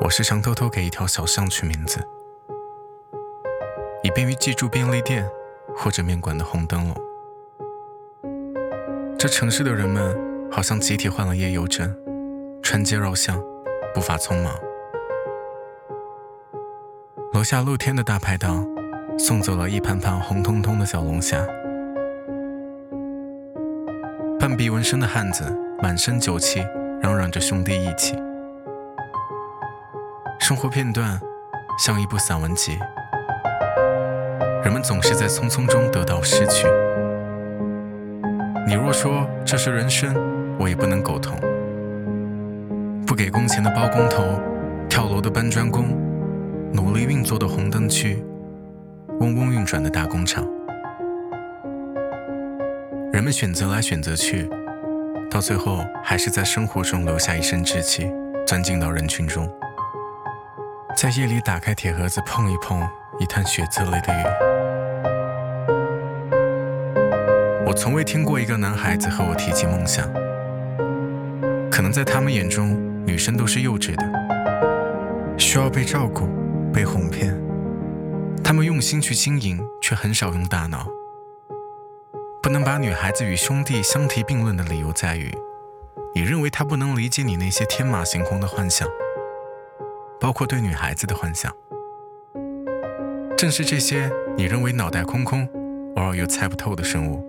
我时常偷偷给一条小巷取名字，以便于记住便利店或者面馆的红灯笼。这城市的人们好像集体患了夜游症，穿街绕巷，步伐匆忙。楼下露天的大排档送走了一盘盘红彤彤的小龙虾，半臂纹身的汉子满身酒气，嚷嚷着兄弟义气。生活片段像一部散文集，人们总是在匆匆中得到失去。你若说这是人生，我也不能苟同。不给工钱的包工头，跳楼的搬砖工，努力运作的红灯区，嗡嗡运转的大工厂，人们选择来选择去，到最后还是在生活中留下一身稚气，钻进到人群中。在夜里打开铁盒子碰一碰，一滩血渍里的雨。我从未听过一个男孩子和我提起梦想。可能在他们眼中，女生都是幼稚的，需要被照顾、被哄骗。他们用心去经营，却很少用大脑。不能把女孩子与兄弟相提并论的理由在于，你认为他不能理解你那些天马行空的幻想。包括对女孩子的幻想，正是这些你认为脑袋空空、偶尔又猜不透的生物，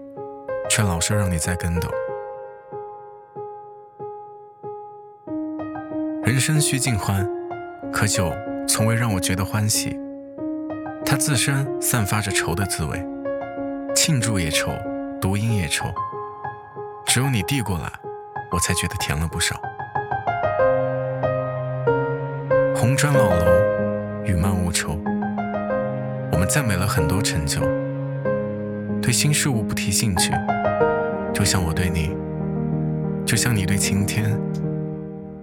却老是让你栽跟斗。人生须尽欢，可酒从未让我觉得欢喜。它自身散发着愁的滋味，庆祝也愁，独饮也愁。只有你递过来，我才觉得甜了不少。红砖老楼，雨漫无愁。我们赞美了很多成就，对新事物不提兴趣，就像我对你，就像你对晴天，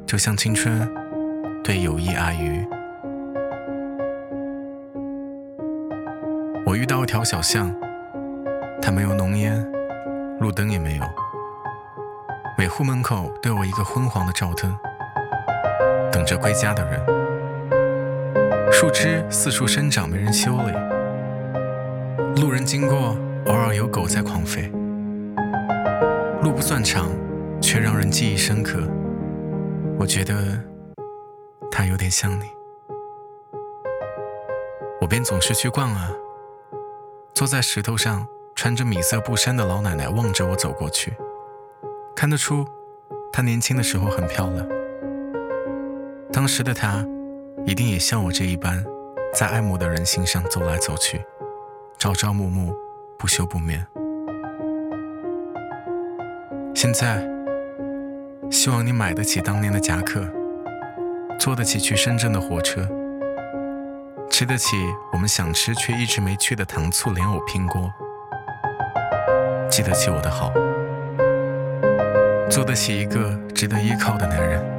就像青春对友谊阿谀。我遇到一条小巷，它没有浓烟，路灯也没有，每户门口都有一个昏黄的照灯，等着归家的人。树枝四处生长，没人修理。路人经过，偶尔有狗在狂吠。路不算长，却让人记忆深刻。我觉得它有点像你。我便总是去逛啊。坐在石头上，穿着米色布衫的老奶奶望着我走过去，看得出她年轻的时候很漂亮。当时的她。一定也像我这一般，在爱慕的人心上走来走去，朝朝暮暮，不休不眠。现在，希望你买得起当年的夹克，坐得起去深圳的火车，吃得起我们想吃却一直没去的糖醋莲藕拼锅，记得起我的好，做得起一个值得依靠的男人。